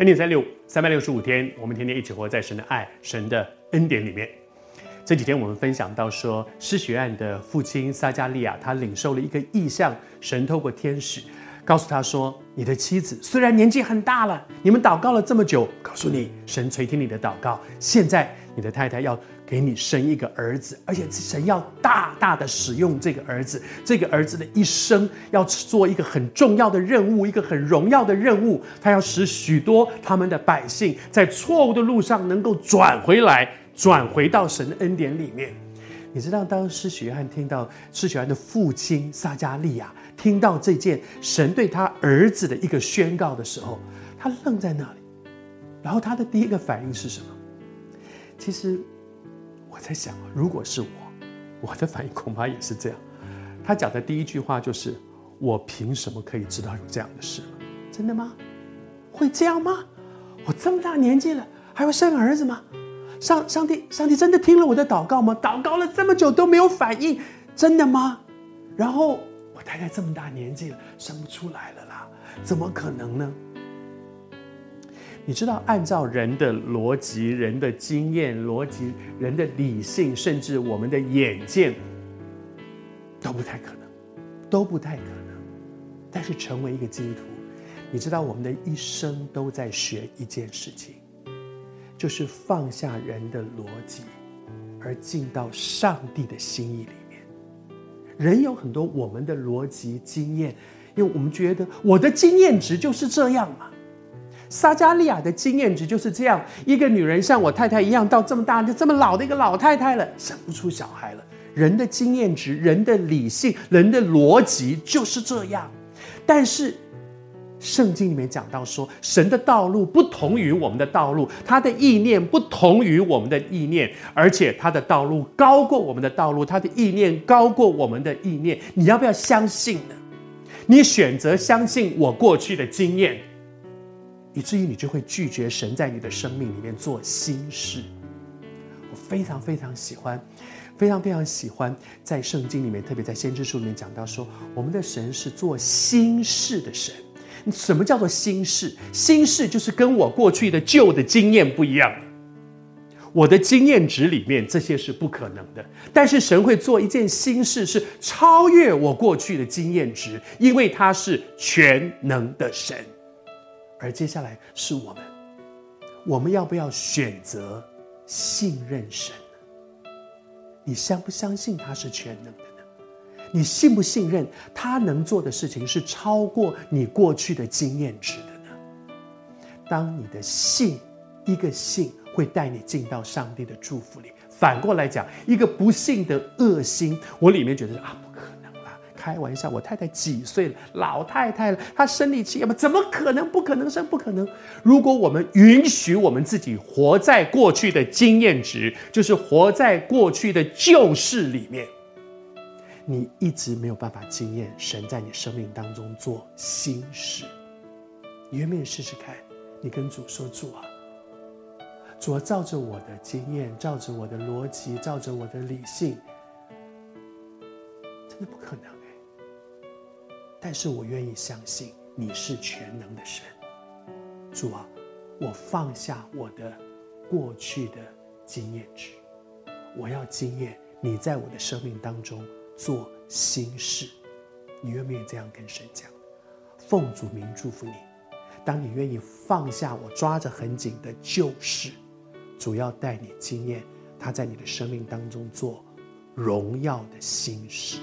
恩典三六五，三百六十五天，我们天天一起活在神的爱、神的恩典里面。这几天我们分享到说，失血案的父亲撒迦利亚，他领受了一个意象，神透过天使告诉他说：“你的妻子虽然年纪很大了，你们祷告了这么久，告诉你，神垂听你的祷告，现在你的太太要。”给你生一个儿子，而且神要大大的使用这个儿子。这个儿子的一生要做一个很重要的任务，一个很荣耀的任务。他要使许多他们的百姓在错误的路上能够转回来，转回到神的恩典里面。你知道，当施洗约翰听到施洗约翰的父亲撒迦利亚听到这件神对他儿子的一个宣告的时候，他愣在那里。然后他的第一个反应是什么？其实。我在想，如果是我，我的反应恐怕也是这样。他讲的第一句话就是：“我凭什么可以知道有这样的事？真的吗？会这样吗？我这么大年纪了，还会生儿子吗？上上帝，上帝真的听了我的祷告吗？祷告了这么久都没有反应，真的吗？然后我太太这么大年纪了，生不出来了啦，怎么可能呢？”你知道，按照人的逻辑、人的经验、逻辑、人的理性，甚至我们的眼见，都不太可能，都不太可能。但是，成为一个基督徒，你知道，我们的一生都在学一件事情，就是放下人的逻辑，而进到上帝的心意里面。人有很多我们的逻辑经验，因为我们觉得我的经验值就是这样嘛。撒加利亚的经验值就是这样：一个女人像我太太一样，到这么大就这么老的一个老太太了，生不出小孩了。人的经验值、人的理性、人的逻辑就是这样。但是，圣经里面讲到说，神的道路不同于我们的道路，他的意念不同于我们的意念，而且他的道路高过我们的道路，他的意念高过我们的意念。你要不要相信呢？你选择相信我过去的经验。以至于你就会拒绝神在你的生命里面做新事。我非常非常喜欢，非常非常喜欢在圣经里面，特别在先知书里面讲到说，我们的神是做新事的神。什么叫做新事？新事就是跟我过去的旧的经验不一样。我的经验值里面这些是不可能的，但是神会做一件新事，是超越我过去的经验值，因为他是全能的神。而接下来是我们，我们要不要选择信任神？你相不相信他是全能的？你信不信任他能做的事情是超过你过去的经验值的呢？当你的信，一个信会带你进到上帝的祝福里。反过来讲，一个不信的恶心，我里面觉得啊。不可能啦开玩笑，我太太几岁了？老太太了，她生理期，怎么可能？不可能生，不可能。如果我们允许我们自己活在过去的经验值，就是活在过去的旧事里面，你一直没有办法经验神在你生命当中做新事。你愿不愿意试试看？你跟主说：“主啊，主啊，照着我的经验，照着我的逻辑，照着我的理性，真的不可能哎。”但是我愿意相信你是全能的神，主啊，我放下我的过去的经验值，我要经验你在我的生命当中做新事。你愿不愿意这样跟神讲？奉主名祝福你。当你愿意放下我抓着很紧的旧事，主要带你经验他在你的生命当中做荣耀的新事。